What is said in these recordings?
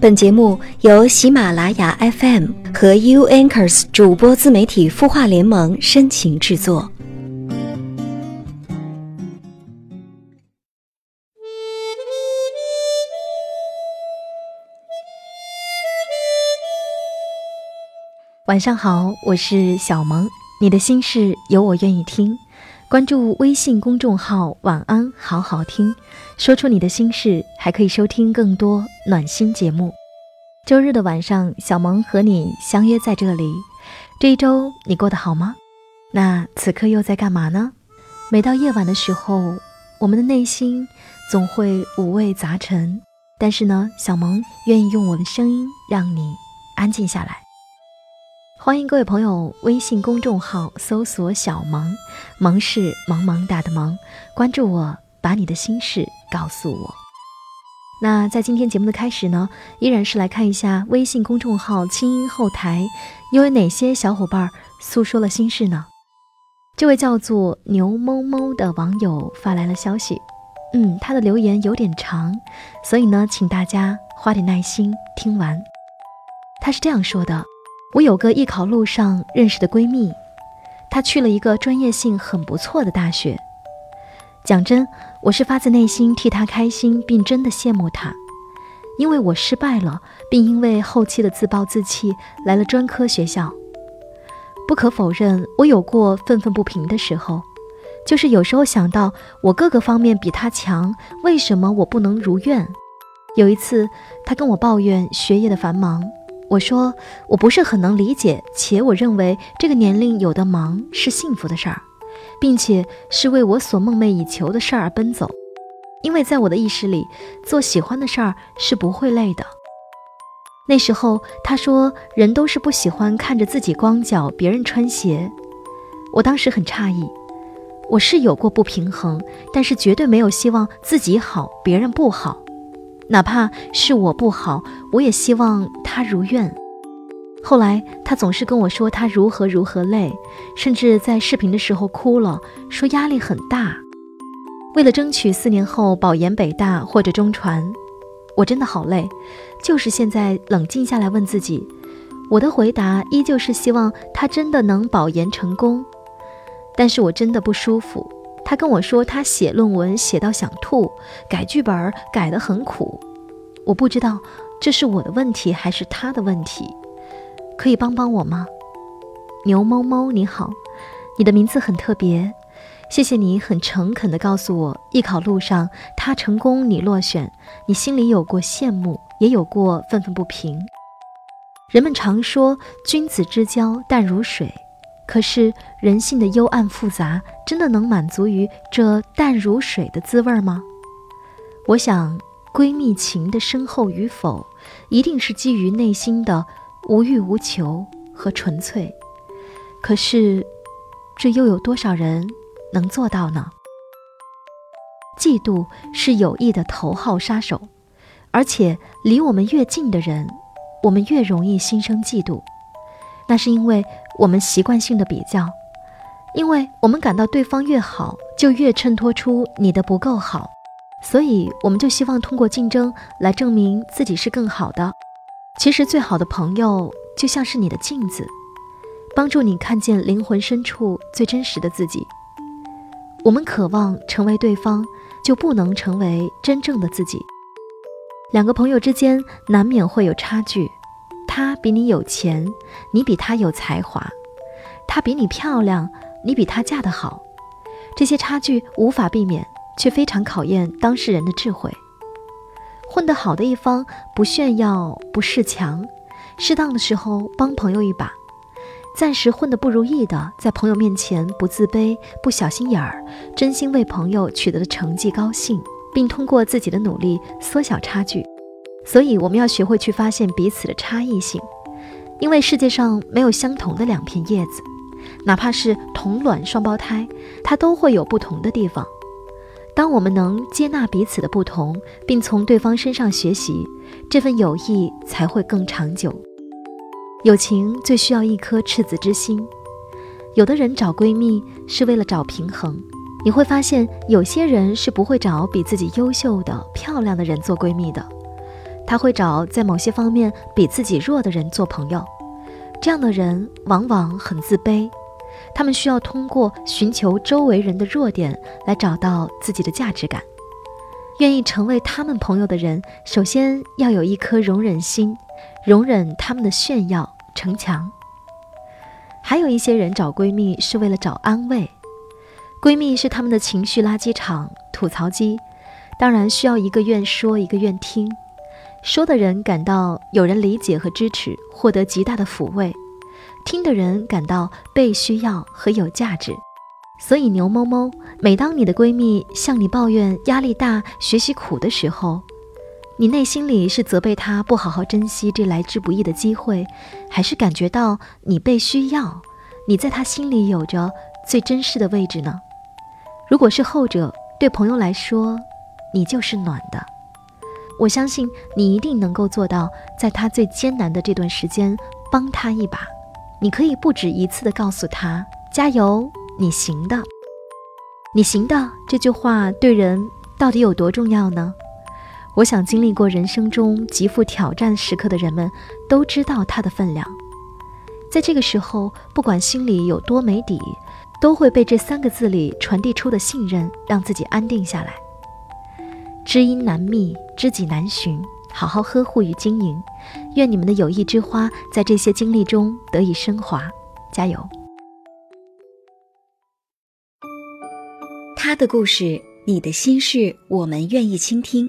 本节目由喜马拉雅 FM 和 U Anchors 主播自媒体孵化联盟深情制作。晚上好，我是小萌，你的心事有我愿意听。关注微信公众号“晚安好好听”，说出你的心事，还可以收听更多暖心节目。周日的晚上，小萌和你相约在这里。这一周你过得好吗？那此刻又在干嘛呢？每到夜晚的时候，我们的内心总会五味杂陈，但是呢，小萌愿意用我的声音让你安静下来。欢迎各位朋友，微信公众号搜索“小萌”，萌是萌萌哒的萌，关注我，把你的心事告诉我。那在今天节目的开始呢，依然是来看一下微信公众号清音后台，又有哪些小伙伴诉说了心事呢？这位叫做牛某某的网友发来了消息，嗯，他的留言有点长，所以呢，请大家花点耐心听完。他是这样说的。我有个艺考路上认识的闺蜜，她去了一个专业性很不错的大学。讲真，我是发自内心替她开心，并真的羡慕她，因为我失败了，并因为后期的自暴自弃来了专科学校。不可否认，我有过愤愤不平的时候，就是有时候想到我各个方面比她强，为什么我不能如愿？有一次，她跟我抱怨学业的繁忙。我说我不是很能理解，且我认为这个年龄有的忙是幸福的事儿，并且是为我所梦寐以求的事儿而奔走。因为在我的意识里，做喜欢的事儿是不会累的。那时候他说人都是不喜欢看着自己光脚，别人穿鞋。我当时很诧异，我是有过不平衡，但是绝对没有希望自己好，别人不好。哪怕是我不好，我也希望他如愿。后来他总是跟我说他如何如何累，甚至在视频的时候哭了，说压力很大。为了争取四年后保研北大或者中传，我真的好累。就是现在冷静下来问自己，我的回答依旧是希望他真的能保研成功。但是我真的不舒服。他跟我说，他写论文写到想吐，改剧本改得很苦。我不知道这是我的问题还是他的问题，可以帮帮我吗？牛猫猫你好，你的名字很特别，谢谢你很诚恳地告诉我，艺考路上他成功你落选，你心里有过羡慕，也有过愤愤不平。人们常说君子之交淡如水。可是人性的幽暗复杂，真的能满足于这淡如水的滋味吗？我想，闺蜜情的深厚与否，一定是基于内心的无欲无求和纯粹。可是，这又有多少人能做到呢？嫉妒是有意的头号杀手，而且离我们越近的人，我们越容易心生嫉妒。那是因为。我们习惯性的比较，因为我们感到对方越好，就越衬托出你的不够好，所以我们就希望通过竞争来证明自己是更好的。其实，最好的朋友就像是你的镜子，帮助你看见灵魂深处最真实的自己。我们渴望成为对方，就不能成为真正的自己。两个朋友之间难免会有差距。他比你有钱，你比他有才华；他比你漂亮，你比他嫁得好。这些差距无法避免，却非常考验当事人的智慧。混得好的一方不炫耀，不恃强，适当的时候帮朋友一把；暂时混得不如意的，在朋友面前不自卑、不小心眼儿，真心为朋友取得的成绩高兴，并通过自己的努力缩小差距。所以，我们要学会去发现彼此的差异性，因为世界上没有相同的两片叶子，哪怕是同卵双胞胎，它都会有不同的地方。当我们能接纳彼此的不同，并从对方身上学习，这份友谊才会更长久。友情最需要一颗赤子之心。有的人找闺蜜是为了找平衡，你会发现有些人是不会找比自己优秀的、漂亮的人做闺蜜的。他会找在某些方面比自己弱的人做朋友。这样的人往往很自卑，他们需要通过寻求周围人的弱点来找到自己的价值感。愿意成为他们朋友的人，首先要有一颗容忍心，容忍他们的炫耀逞强。还有一些人找闺蜜是为了找安慰，闺蜜是他们的情绪垃圾场、吐槽机，当然需要一个愿说，一个愿听。说的人感到有人理解和支持，获得极大的抚慰；听的人感到被需要和有价值。所以，牛某某，每当你的闺蜜向你抱怨压力大、学习苦的时候，你内心里是责备她不好好珍惜这来之不易的机会，还是感觉到你被需要，你在她心里有着最珍视的位置呢？如果是后者，对朋友来说，你就是暖的。我相信你一定能够做到，在他最艰难的这段时间帮他一把。你可以不止一次的告诉他：“加油。”你行的，你行的这句话对人到底有多重要呢？我想经历过人生中极富挑战时刻的人们都知道它的分量。在这个时候，不管心里有多没底，都会被这三个字里传递出的信任让自己安定下来。知音难觅，知己难寻，好好呵护与经营。愿你们的友谊之花在这些经历中得以升华，加油！他的故事，你的心事，我们愿意倾听。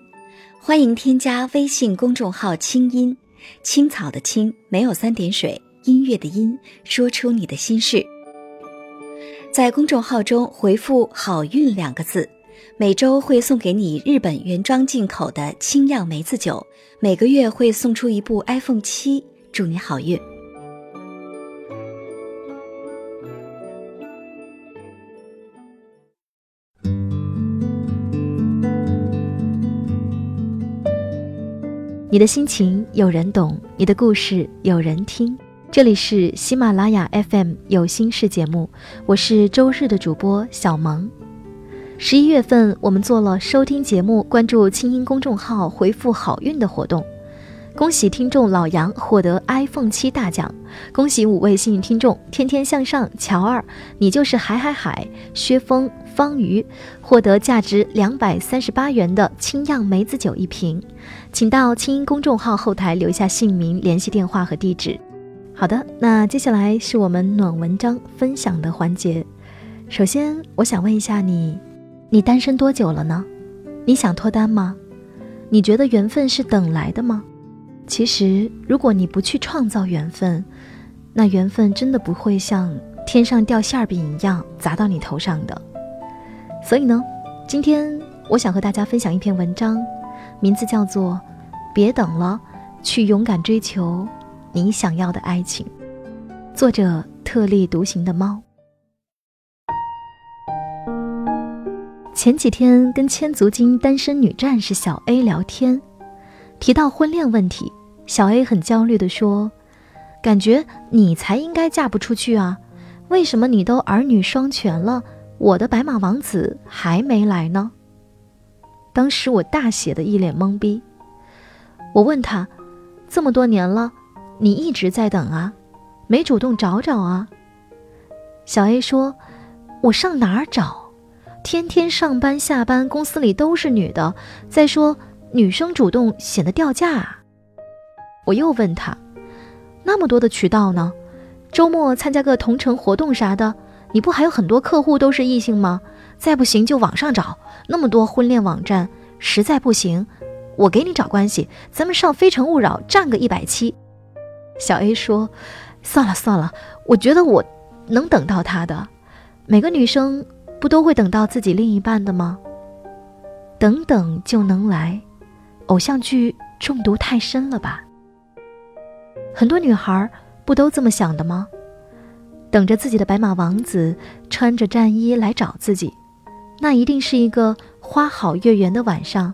欢迎添加微信公众号“清音青草”的青，没有三点水，音乐的音，说出你的心事。在公众号中回复“好运”两个字，每周会送给你日本原装进口的清酿梅子酒，每个月会送出一部 iPhone 七，祝你好运。你的心情有人懂，你的故事有人听。这里是喜马拉雅 FM 有心事节目，我是周日的主播小萌。十一月份，我们做了收听节目、关注清音公众号、回复好运的活动。恭喜听众老杨获得 iPhone 七大奖！恭喜五位幸运听众：天天向上、乔二，你就是海海海、薛峰、方瑜，获得价值两百三十八元的清酿梅子酒一瓶。请到清音公众号后台留下姓名、联系电话和地址。好的，那接下来是我们暖文章分享的环节。首先，我想问一下你：你单身多久了呢？你想脱单吗？你觉得缘分是等来的吗？其实，如果你不去创造缘分，那缘分真的不会像天上掉馅饼一样砸到你头上的。所以呢，今天我想和大家分享一篇文章，名字叫做《别等了，去勇敢追求你想要的爱情》，作者特立独行的猫。前几天跟千足金单身女战士小 A 聊天，提到婚恋问题。小 A 很焦虑地说：“感觉你才应该嫁不出去啊！为什么你都儿女双全了，我的白马王子还没来呢？”当时我大写的一脸懵逼。我问他：“这么多年了，你一直在等啊，没主动找找啊？”小 A 说：“我上哪儿找？天天上班下班，公司里都是女的。再说，女生主动显得掉价啊。”我又问他：“那么多的渠道呢？周末参加个同城活动啥的，你不还有很多客户都是异性吗？再不行就网上找，那么多婚恋网站。实在不行，我给你找关系，咱们上《非诚勿扰》占个一百七。”小 A 说：“算了算了，我觉得我能等到他的。每个女生不都会等到自己另一半的吗？等等就能来，偶像剧中毒太深了吧？”很多女孩不都这么想的吗？等着自己的白马王子穿着战衣来找自己，那一定是一个花好月圆的晚上。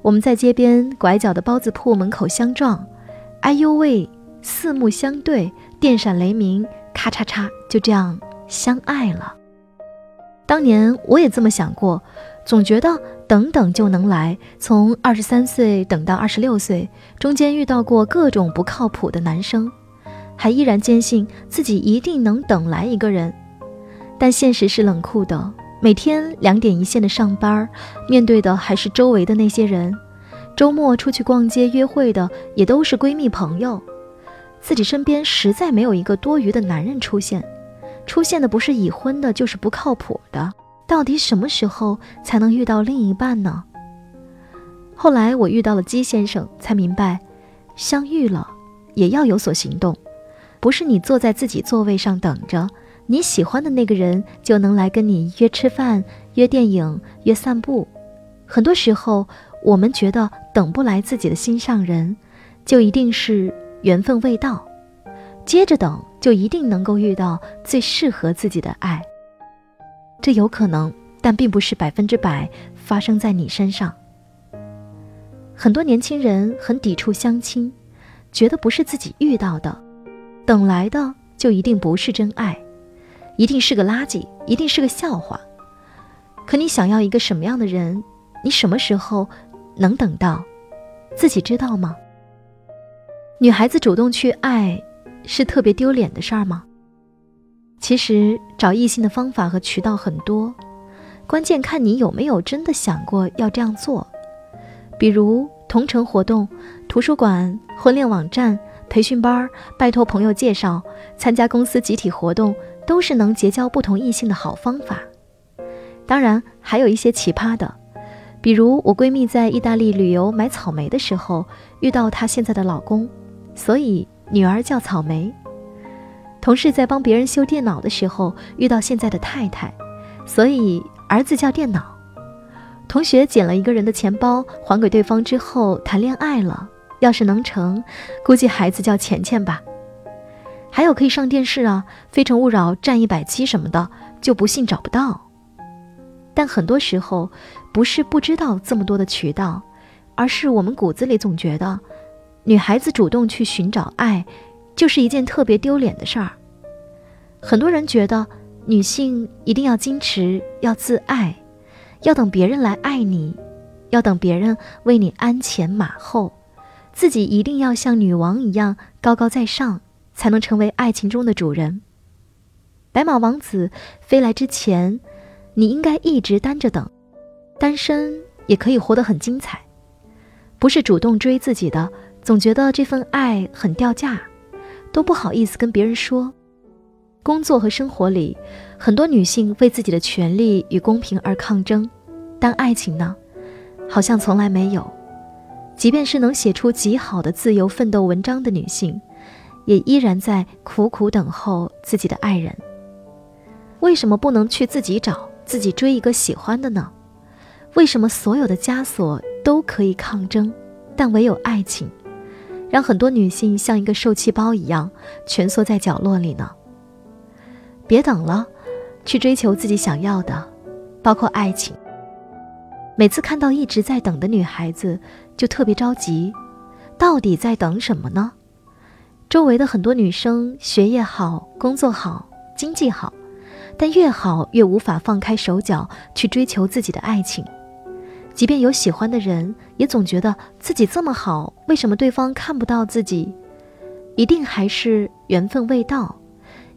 我们在街边拐角的包子铺门口相撞，哎呦喂，四目相对，电闪雷鸣，咔嚓嚓，就这样相爱了。当年我也这么想过，总觉得等等就能来。从二十三岁等到二十六岁，中间遇到过各种不靠谱的男生，还依然坚信自己一定能等来一个人。但现实是冷酷的，每天两点一线的上班，面对的还是周围的那些人。周末出去逛街约会的也都是闺蜜朋友，自己身边实在没有一个多余的男人出现。出现的不是已婚的，就是不靠谱的。到底什么时候才能遇到另一半呢？后来我遇到了姬先生，才明白，相遇了也要有所行动，不是你坐在自己座位上等着，你喜欢的那个人就能来跟你约吃饭、约电影、约散步。很多时候，我们觉得等不来自己的心上人，就一定是缘分未到。接着等，就一定能够遇到最适合自己的爱。这有可能，但并不是百分之百发生在你身上。很多年轻人很抵触相亲，觉得不是自己遇到的，等来的就一定不是真爱，一定是个垃圾，一定是个笑话。可你想要一个什么样的人？你什么时候能等到？自己知道吗？女孩子主动去爱。是特别丢脸的事儿吗？其实找异性的方法和渠道很多，关键看你有没有真的想过要这样做。比如同城活动、图书馆、婚恋网站、培训班、拜托朋友介绍、参加公司集体活动，都是能结交不同异性的好方法。当然，还有一些奇葩的，比如我闺蜜在意大利旅游买草莓的时候，遇到她现在的老公，所以。女儿叫草莓，同事在帮别人修电脑的时候遇到现在的太太，所以儿子叫电脑。同学捡了一个人的钱包还给对方之后谈恋爱了，要是能成，估计孩子叫钱钱吧。还有可以上电视啊，《非诚勿扰》占一百期什么的，就不信找不到。但很多时候不是不知道这么多的渠道，而是我们骨子里总觉得。女孩子主动去寻找爱，就是一件特别丢脸的事儿。很多人觉得女性一定要矜持，要自爱，要等别人来爱你，要等别人为你鞍前马后，自己一定要像女王一样高高在上，才能成为爱情中的主人。白马王子飞来之前，你应该一直单着等，单身也可以活得很精彩，不是主动追自己的。总觉得这份爱很掉价，都不好意思跟别人说。工作和生活里，很多女性为自己的权利与公平而抗争，但爱情呢，好像从来没有。即便是能写出极好的自由奋斗文章的女性，也依然在苦苦等候自己的爱人。为什么不能去自己找、自己追一个喜欢的呢？为什么所有的枷锁都可以抗争，但唯有爱情？让很多女性像一个受气包一样蜷缩在角落里呢。别等了，去追求自己想要的，包括爱情。每次看到一直在等的女孩子，就特别着急，到底在等什么呢？周围的很多女生学业好，工作好，经济好，但越好越无法放开手脚去追求自己的爱情。即便有喜欢的人，也总觉得自己这么好，为什么对方看不到自己？一定还是缘分未到，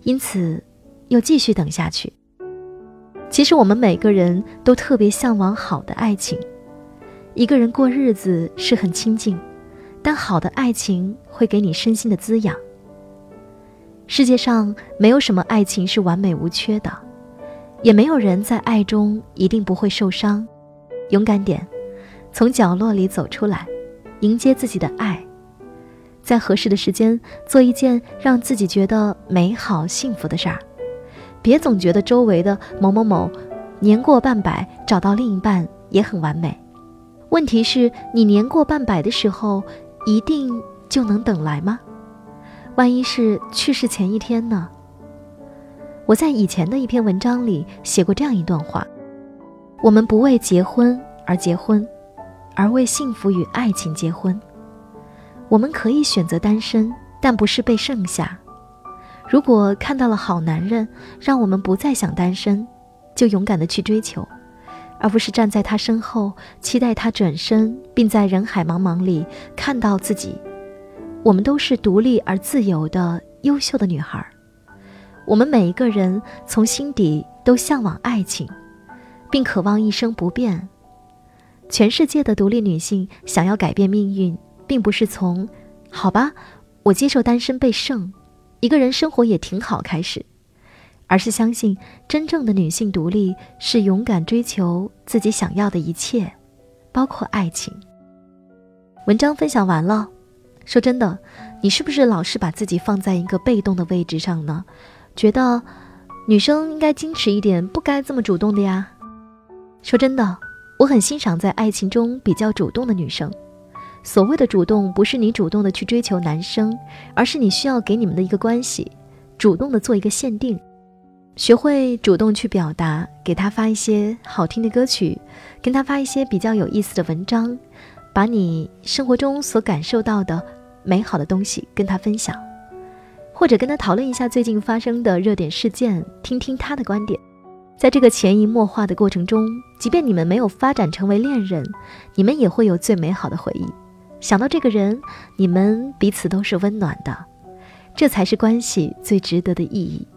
因此又继续等下去。其实我们每个人都特别向往好的爱情，一个人过日子是很清静，但好的爱情会给你身心的滋养。世界上没有什么爱情是完美无缺的，也没有人在爱中一定不会受伤。勇敢点，从角落里走出来，迎接自己的爱，在合适的时间做一件让自己觉得美好幸福的事儿。别总觉得周围的某某某年过半百找到另一半也很完美。问题是你年过半百的时候，一定就能等来吗？万一是去世前一天呢？我在以前的一篇文章里写过这样一段话。我们不为结婚而结婚，而为幸福与爱情结婚。我们可以选择单身，但不是被剩下。如果看到了好男人，让我们不再想单身，就勇敢的去追求，而不是站在他身后，期待他转身，并在人海茫茫里看到自己。我们都是独立而自由的优秀的女孩。我们每一个人从心底都向往爱情，并渴望一生不变。全世界的独立女性想要改变命运，并不是从“好吧，我接受单身被胜，一个人生活也挺好”开始，而是相信真正的女性独立是勇敢追求自己想要的一切，包括爱情。文章分享完了，说真的，你是不是老是把自己放在一个被动的位置上呢？觉得女生应该矜持一点，不该这么主动的呀。说真的，我很欣赏在爱情中比较主动的女生。所谓的主动，不是你主动的去追求男生，而是你需要给你们的一个关系，主动的做一个限定，学会主动去表达，给他发一些好听的歌曲，跟他发一些比较有意思的文章，把你生活中所感受到的美好的东西跟他分享。或者跟他讨论一下最近发生的热点事件，听听他的观点。在这个潜移默化的过程中，即便你们没有发展成为恋人，你们也会有最美好的回忆。想到这个人，你们彼此都是温暖的，这才是关系最值得的意义。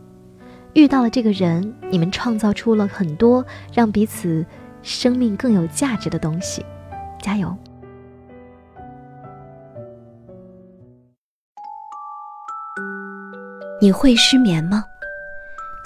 遇到了这个人，你们创造出了很多让彼此生命更有价值的东西。加油！你会失眠吗？